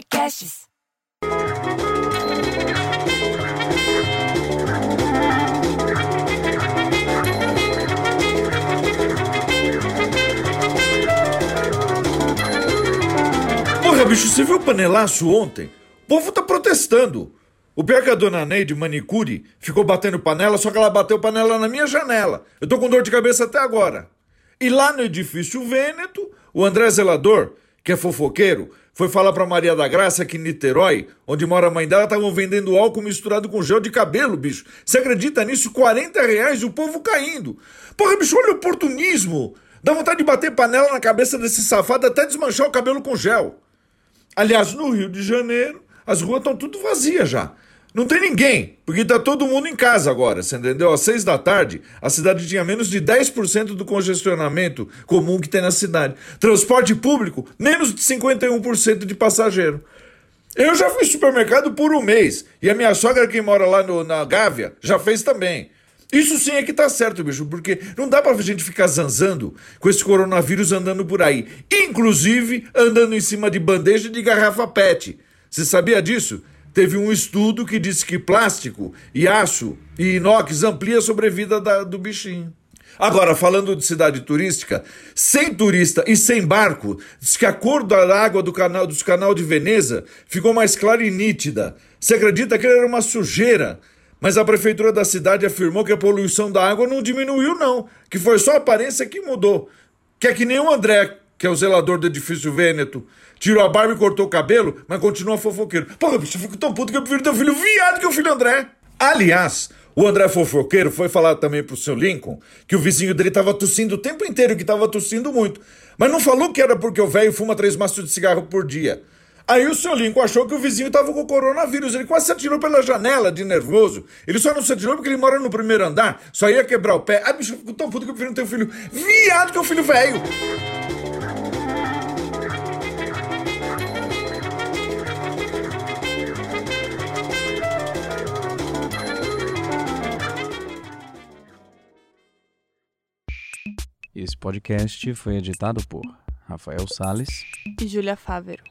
Podcasts. Porra, bicho, você viu o panelaço ontem? O povo tá protestando. O pior é que a dona Neide Manicure ficou batendo panela, só que ela bateu panela na minha janela. Eu tô com dor de cabeça até agora. E lá no edifício Vêneto, o André Zelador, que é fofoqueiro, foi falar pra Maria da Graça que em Niterói, onde mora a mãe dela, estavam vendendo álcool misturado com gel de cabelo, bicho. Você acredita nisso? 40 reais e o povo caindo. Porra, bicho, olha o oportunismo. Dá vontade de bater panela na cabeça desse safado até desmanchar o cabelo com gel. Aliás, no Rio de Janeiro, as ruas estão tudo vazias já. Não tem ninguém, porque tá todo mundo em casa agora, você entendeu? Às seis da tarde, a cidade tinha menos de 10% do congestionamento comum que tem na cidade. Transporte público, menos de 51% de passageiro. Eu já fui supermercado por um mês, e a minha sogra que mora lá no- na Gávea já fez também. Isso sim é que tá certo, bicho, porque não dá pra gente ficar zanzando com esse coronavírus andando por aí. Inclusive, andando em cima de bandeja de garrafa PET. Você sabia disso? Teve um estudo que disse que plástico e aço e inox amplia a sobrevida da- do bichinho. Agora, falando de cidade turística, sem turista e sem barco, diz que a cor da água do canal, dos canal de Veneza ficou mais clara e nítida. Você acredita que era uma sujeira? Mas a prefeitura da cidade afirmou que a poluição da água não diminuiu, não. Que foi só a aparência que mudou. Que é que nem o André, que é o zelador do edifício Vêneto. Tirou a barba e cortou o cabelo, mas continua fofoqueiro. Porra, bicho, eu fico tão puto que eu prefiro ter um filho viado que o filho André. Aliás, o André fofoqueiro foi falar também pro seu Lincoln que o vizinho dele tava tossindo o tempo inteiro, que tava tossindo muito. Mas não falou que era porque o velho fuma três maços de cigarro por dia. Aí o seu Lincoln achou que o vizinho tava com coronavírus. Ele quase se atirou pela janela de nervoso. Ele só não se atirou porque ele mora no primeiro andar. Só ia quebrar o pé. Ah, bicho, eu fico tão puto que eu prefiro ter um filho viado que um filho velho. Esse podcast foi editado por Rafael Sales e Júlia Fávero.